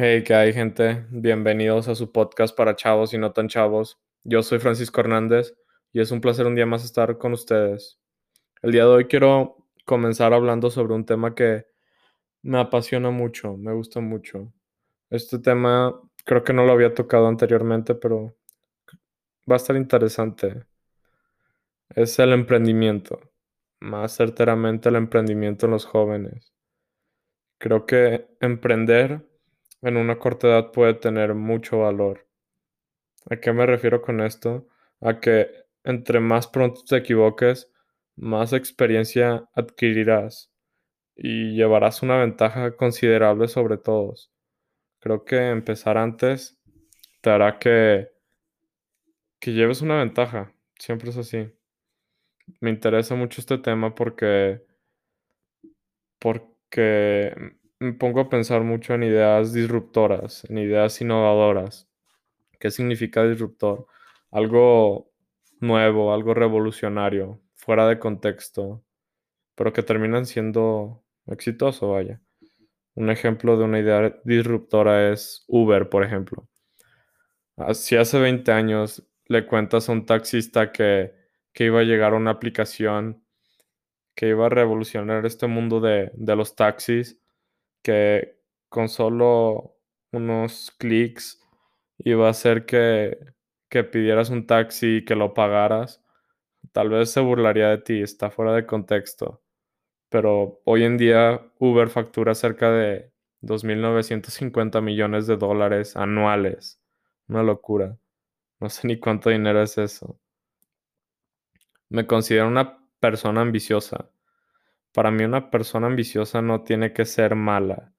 Hey, ¿qué hay, gente? Bienvenidos a su podcast para chavos y no tan chavos. Yo soy Francisco Hernández y es un placer un día más estar con ustedes. El día de hoy quiero comenzar hablando sobre un tema que me apasiona mucho, me gusta mucho. Este tema creo que no lo había tocado anteriormente, pero va a estar interesante. Es el emprendimiento, más certeramente el emprendimiento en los jóvenes. Creo que emprender en una corta edad puede tener mucho valor. ¿A qué me refiero con esto? A que entre más pronto te equivoques, más experiencia adquirirás y llevarás una ventaja considerable sobre todos. Creo que empezar antes te hará que, que lleves una ventaja. Siempre es así. Me interesa mucho este tema porque, porque me pongo a pensar mucho en ideas disruptoras, en ideas innovadoras. ¿Qué significa disruptor? Algo nuevo, algo revolucionario, fuera de contexto, pero que terminan siendo exitoso, vaya. Un ejemplo de una idea disruptora es Uber, por ejemplo. Si hace 20 años le cuentas a un taxista que, que iba a llegar una aplicación que iba a revolucionar este mundo de, de los taxis, que con solo unos clics iba a hacer que, que pidieras un taxi y que lo pagaras, tal vez se burlaría de ti, está fuera de contexto. Pero hoy en día Uber factura cerca de 2.950 millones de dólares anuales. Una locura. No sé ni cuánto dinero es eso. Me considero una persona ambiciosa. Para mí una persona ambiciosa no tiene que ser mala.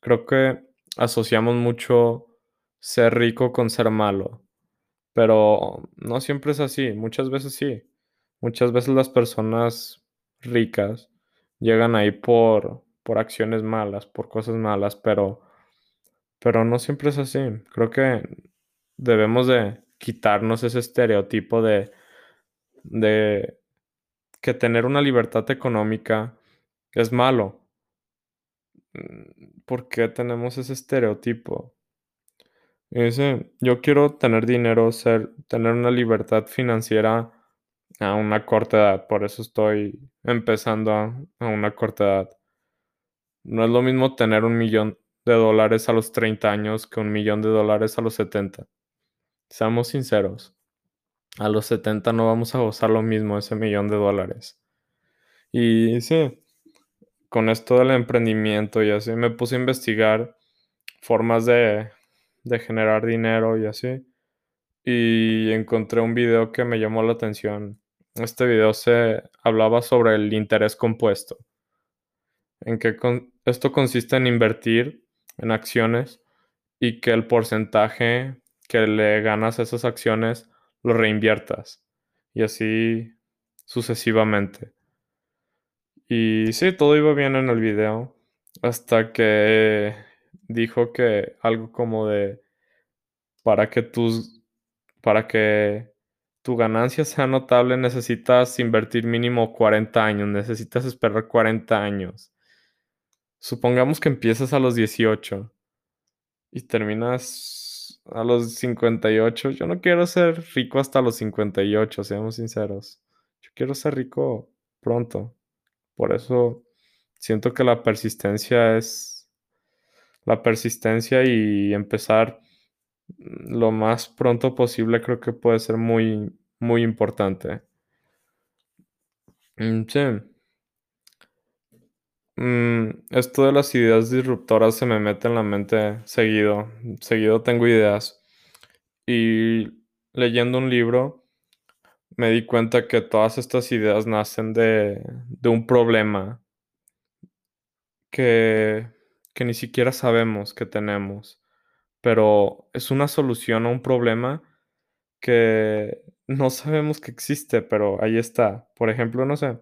Creo que asociamos mucho ser rico con ser malo. Pero no siempre es así, muchas veces sí. Muchas veces las personas ricas llegan ahí por, por acciones malas, por cosas malas, pero, pero no siempre es así. Creo que debemos de quitarnos ese estereotipo de, de que tener una libertad económica es malo. ¿Por qué tenemos ese estereotipo? Ese, yo quiero tener dinero, ser, tener una libertad financiera a una corta edad, por eso estoy empezando a, a una corta edad. No es lo mismo tener un millón de dólares a los 30 años que un millón de dólares a los 70. Seamos sinceros, a los 70 no vamos a gozar lo mismo ese millón de dólares. Y sí, con esto del emprendimiento y así, me puse a investigar formas de, de generar dinero y así. Y encontré un video que me llamó la atención. Este video se hablaba sobre el interés compuesto. En que con, esto consiste en invertir en acciones y que el porcentaje que le ganas a esas acciones lo reinviertas. Y así sucesivamente. Y sí, todo iba bien en el video. Hasta que dijo que algo como de para que tus para que tu ganancia sea notable necesitas invertir mínimo 40 años, necesitas esperar 40 años. Supongamos que empiezas a los 18 y terminas a los 58. Yo no quiero ser rico hasta los 58, seamos sinceros. Yo quiero ser rico pronto. Por eso siento que la persistencia es la persistencia y empezar lo más pronto posible creo que puede ser muy, muy importante. Mm, sí. Mm, esto de las ideas disruptoras se me mete en la mente seguido. Seguido tengo ideas. Y leyendo un libro me di cuenta que todas estas ideas nacen de, de un problema que, que ni siquiera sabemos que tenemos pero es una solución a un problema que no sabemos que existe, pero ahí está. Por ejemplo, no sé,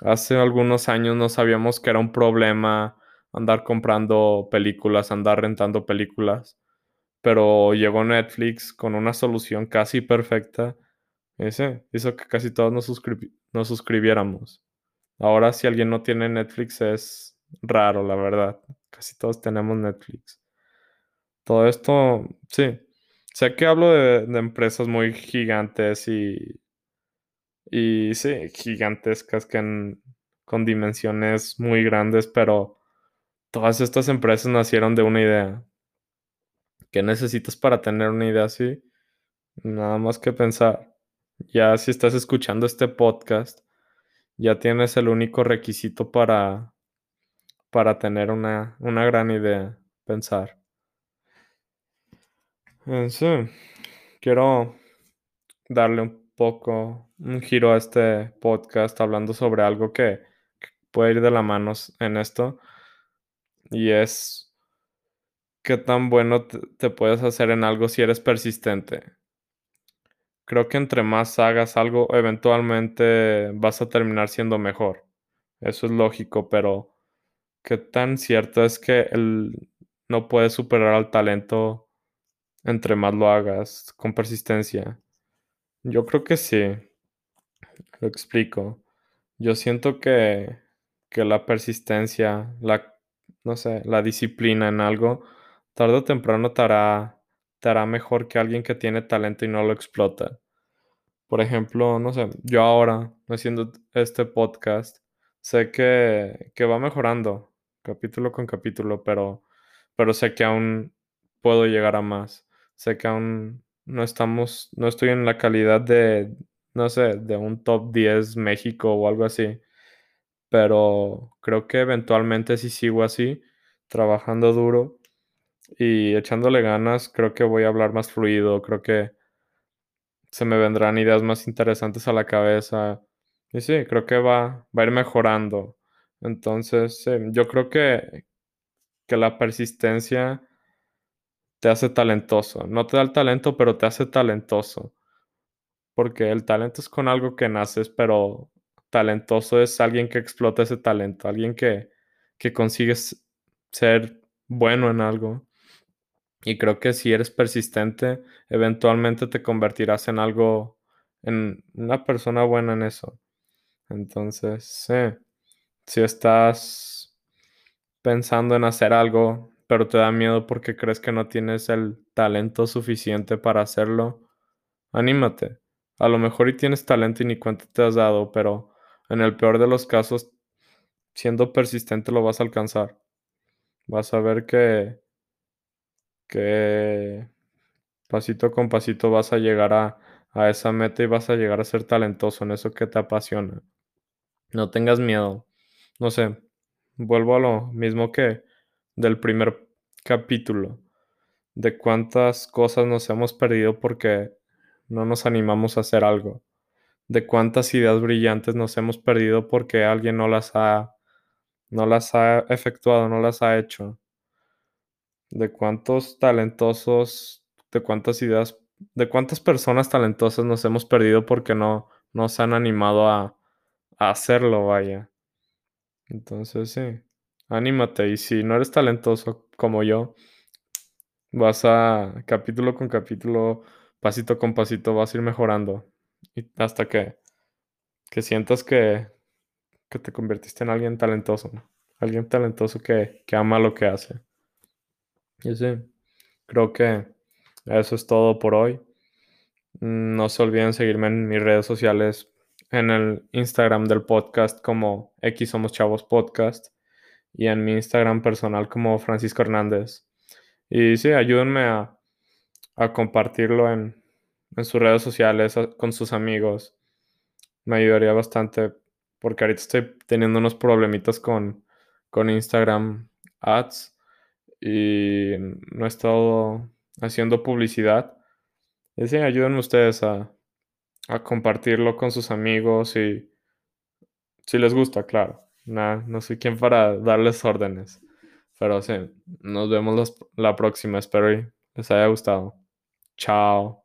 hace algunos años no sabíamos que era un problema andar comprando películas, andar rentando películas, pero llegó Netflix con una solución casi perfecta. Hizo que casi todos nos, suscribiéramos. Ahora si alguien no tiene Netflix es raro, la verdad. Casi todos tenemos Netflix. Todo esto, sí. Sé que hablo de empresas muy gigantes y, y sí, gigantescas que con dimensiones muy grandes, pero todas estas empresas nacieron de una idea. ¿Qué necesitas para tener una idea así? Nada más que pensar. Ya si estás escuchando este podcast, ya tienes el único requisito para, para tener una, una gran idea, pensar. Eh, Sí, quiero darle un poco un giro a este podcast hablando sobre algo que, puede ir de la mano en esto y es qué tan bueno te, te puedes hacer en algo si eres persistente. Creo que entre más hagas algo, eventualmente vas a terminar siendo mejor. Eso es lógico, pero qué tan cierto es que el, no puedes superar al talento entre más lo hagas con persistencia. Yo creo que sí, lo explico. Yo siento que, que la persistencia, la, no sé, la disciplina en algo, tarde o temprano te hará, te mejor que alguien que tiene talento y no lo explota. Por ejemplo, no sé, yo ahora haciendo este podcast, sé que, que va mejorando capítulo con capítulo, pero, pero sé que aún puedo llegar a más. Sé que aún no estamos, no estoy en la calidad de, no sé, de un top 10 México o algo así, pero creo que eventualmente si sigo así, trabajando duro y echándole ganas, creo que voy a hablar más fluido, creo que se me vendrán ideas más interesantes a la cabeza. Y sí, creo que va, va a ir mejorando. Entonces, sí, yo creo que, que la persistencia te hace talentoso. No te da el talento, pero te hace talentoso. Porque el talento es con algo que naces, pero talentoso es alguien que explota ese talento, alguien que, que consigues ser bueno en algo. Y creo que si eres persistente, eventualmente te convertirás en algo, en una persona buena en eso. Entonces, si estás pensando en hacer algo, pero te da miedo porque crees que no tienes el talento suficiente para hacerlo, anímate. A lo mejor y tienes talento y ni cuenta te has dado, pero en el peor de los casos, siendo persistente lo vas a alcanzar. Vas a ver que, que pasito con pasito vas a llegar a, a esa meta y vas a llegar a ser talentoso en eso que te apasiona. No tengas miedo. No sé, vuelvo a lo mismo que del primer capítulo, de cuántas cosas nos hemos perdido porque no nos animamos a hacer algo, de cuántas ideas brillantes nos hemos perdido porque alguien no las ha, no las ha efectuado, no las ha hecho de cuántos talentosos, de cuántas ideas, de cuántas personas talentosas nos hemos perdido porque no nos han animado a, a hacerlo, vaya. Entonces, sí, anímate. Y si no eres talentoso como yo, vas a, capítulo con capítulo, pasito con pasito, vas a ir mejorando. Y hasta que, que sientas que, que te convertiste en alguien talentoso. Alguien talentoso que, que ama lo que hace. Y sí, creo que eso es todo por hoy. No se olviden seguirme en mis redes sociales, en el Instagram del podcast como X Somos Chavos Podcast y en mi Instagram personal como Francisco Hernández. Y sí, ayúdenme a, a compartirlo en, en sus redes sociales con sus amigos. Me ayudaría bastante porque ahorita estoy teniendo unos problemitas con, con Instagram Ads y no he estado haciendo publicidad. Y sí, ayúdenme ustedes a, a compartirlo con sus amigos y si les gusta, claro. Nah, no soy quien para darles órdenes. Pero sí, nos vemos la próxima. Espero les haya gustado. Chao.